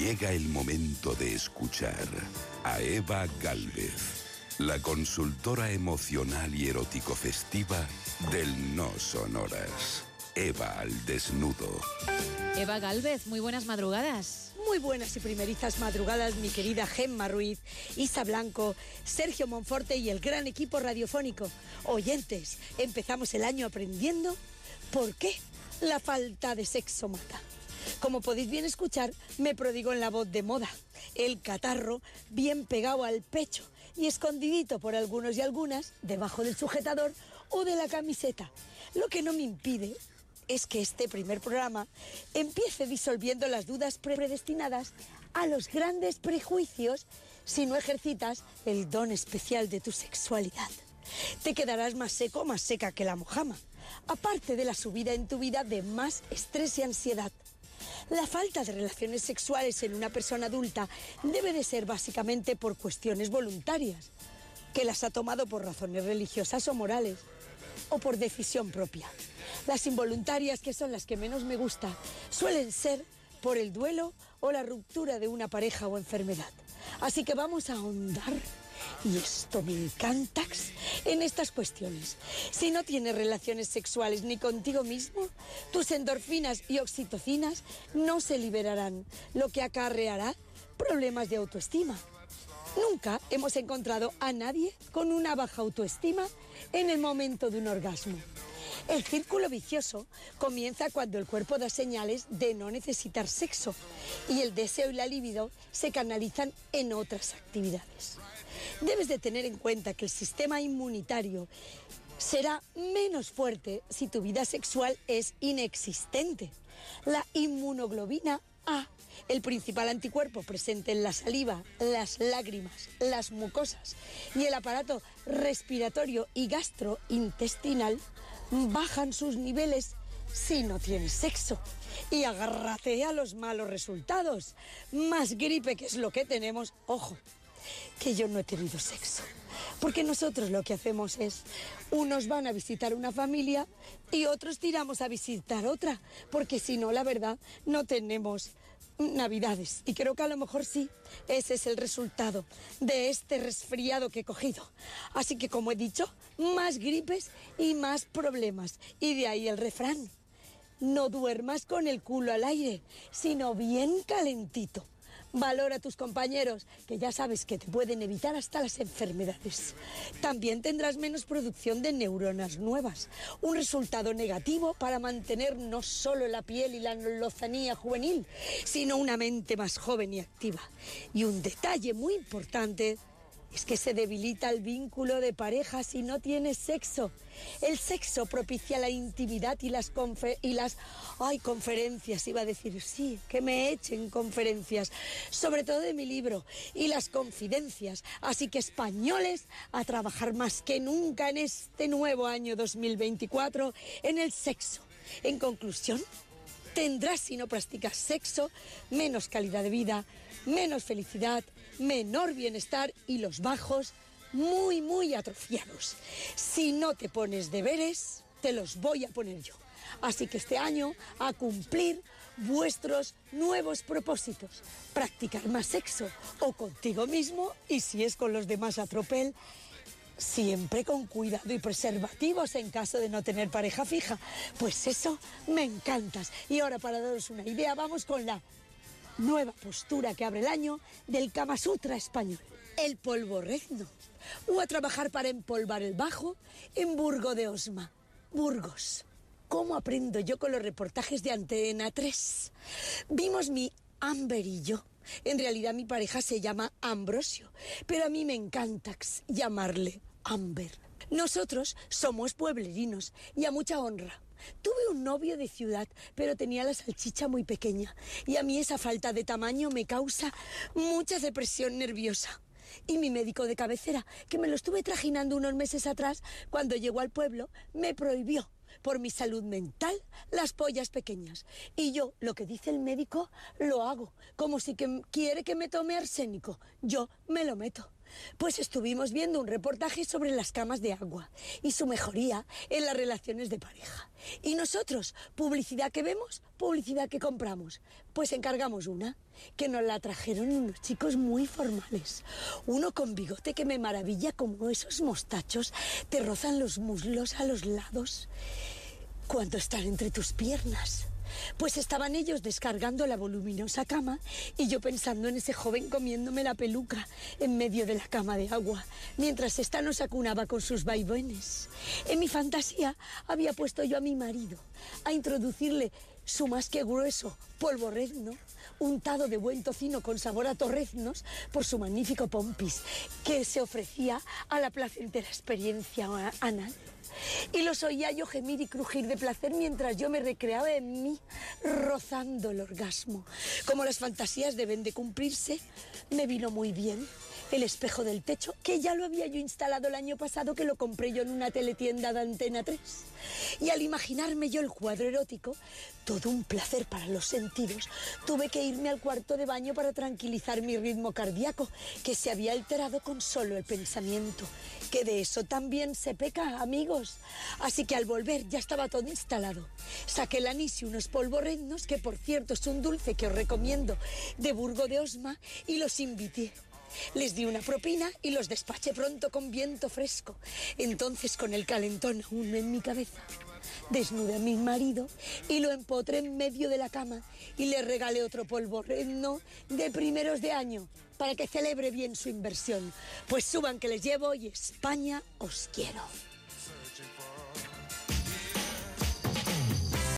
Llega el momento de escuchar a Eva Galvez, la consultora emocional y erótico festiva del No Sonoras. Eva al desnudo. Eva Galvez, muy buenas madrugadas. Muy buenas y primerizas madrugadas, mi querida Gemma Ruiz, Isa Blanco, Sergio Monforte y el gran equipo radiofónico. Oyentes, empezamos el año aprendiendo por qué la falta de sexo mata. Como podéis bien escuchar, me prodigo en la voz de moda. El catarro bien pegado al pecho y escondidito por algunos y algunas debajo del sujetador o de la camiseta. Lo que no me impide es que este primer programa empiece disolviendo las dudas predestinadas a los grandes prejuicios si no ejercitas el don especial de tu sexualidad. Te quedarás más seco, más seca que la mojama, aparte de la subida en tu vida de más estrés y ansiedad. La falta de relaciones sexuales en una persona adulta debe de ser básicamente por cuestiones voluntarias, que las ha tomado por razones religiosas o morales, o por decisión propia. Las involuntarias, que son las que menos me gusta, suelen ser por el duelo o la ruptura de una pareja o enfermedad. Así que vamos a ahondar, y esto me encanta, en estas cuestiones. Si no tienes relaciones sexuales ni contigo mismo, tus endorfinas y oxitocinas no se liberarán, lo que acarreará problemas de autoestima. Nunca hemos encontrado a nadie con una baja autoestima en el momento de un orgasmo. El círculo vicioso comienza cuando el cuerpo da señales de no necesitar sexo y el deseo y la libido se canalizan en otras actividades. Debes de tener en cuenta que el sistema inmunitario será menos fuerte si tu vida sexual es inexistente. La inmunoglobina A el principal anticuerpo presente en la saliva, las lágrimas, las mucosas y el aparato respiratorio y gastrointestinal bajan sus niveles si no tienes sexo. Y agárrate a los malos resultados. Más gripe que es lo que tenemos, ojo, que yo no he tenido sexo. Porque nosotros lo que hacemos es, unos van a visitar una familia y otros tiramos a visitar otra. Porque si no, la verdad, no tenemos navidades. Y creo que a lo mejor sí, ese es el resultado de este resfriado que he cogido. Así que como he dicho, más gripes y más problemas. Y de ahí el refrán. No duermas con el culo al aire, sino bien calentito. Valora a tus compañeros, que ya sabes que te pueden evitar hasta las enfermedades. También tendrás menos producción de neuronas nuevas, un resultado negativo para mantener no solo la piel y la lozanía juvenil, sino una mente más joven y activa. Y un detalle muy importante es que se debilita el vínculo de pareja si no tienes sexo. El sexo propicia la intimidad y las, y las ay, conferencias, iba a decir, sí, que me echen conferencias, sobre todo de mi libro, y las confidencias. Así que españoles, a trabajar más que nunca en este nuevo año 2024 en el sexo. En conclusión, tendrás si no practicas sexo menos calidad de vida, menos felicidad, menor bienestar y los bajos muy, muy atrofiados. Si no te pones deberes, te los voy a poner yo. Así que este año a cumplir vuestros nuevos propósitos. Practicar más sexo o contigo mismo y si es con los demás a tropel, siempre con cuidado y preservativos en caso de no tener pareja fija. Pues eso me encantas. Y ahora para daros una idea, vamos con la nueva postura que abre el año del Kama Sutra español, el polvorrezno, o a trabajar para empolvar el bajo en Burgo de Osma, Burgos. ¿Cómo aprendo yo con los reportajes de Antena 3? Vimos mi Amber y yo. En realidad mi pareja se llama Ambrosio, pero a mí me encanta llamarle Amber. Nosotros somos pueblerinos y a mucha honra. Tuve un novio de ciudad, pero tenía la salchicha muy pequeña y a mí esa falta de tamaño me causa mucha depresión nerviosa. Y mi médico de cabecera, que me lo estuve trajinando unos meses atrás, cuando llegó al pueblo, me prohibió por mi salud mental las pollas pequeñas. Y yo, lo que dice el médico, lo hago, como si quiere que me tome arsénico. Yo me lo meto. Pues estuvimos viendo un reportaje sobre las camas de agua y su mejoría en las relaciones de pareja. Y nosotros, publicidad que vemos, publicidad que compramos. Pues encargamos una, que nos la trajeron unos chicos muy formales. Uno con bigote que me maravilla como esos mostachos te rozan los muslos a los lados cuando están entre tus piernas. Pues estaban ellos descargando la voluminosa cama y yo pensando en ese joven comiéndome la peluca en medio de la cama de agua, mientras ésta nos acunaba con sus vaivenes. En mi fantasía había puesto yo a mi marido a introducirle su más que grueso polvo redno, untado de buen tocino con sabor a torreznos por su magnífico pompis, que se ofrecía a la placentera experiencia anal. Y los oía yo gemir y crujir de placer mientras yo me recreaba en mí, rozando el orgasmo. Como las fantasías deben de cumplirse, me vino muy bien el espejo del techo, que ya lo había yo instalado el año pasado, que lo compré yo en una teletienda de Antena 3. Y al imaginarme yo el cuadro erótico, todo un placer para los sentidos, tuve que irme al cuarto de baño para tranquilizar mi ritmo cardíaco, que se había alterado con solo el pensamiento. Que de eso también se peca, amigos. Así que al volver ya estaba todo instalado. Saqué el anís y unos polvorrenos, que por cierto es un dulce que os recomiendo, de Burgo de Osma, y los invité. Les di una propina y los despaché pronto con viento fresco. Entonces, con el calentón aún en mi cabeza, desnudé a mi marido y lo empotré en medio de la cama y le regalé otro polvo redno de primeros de año para que celebre bien su inversión. Pues suban que les llevo y España os quiero.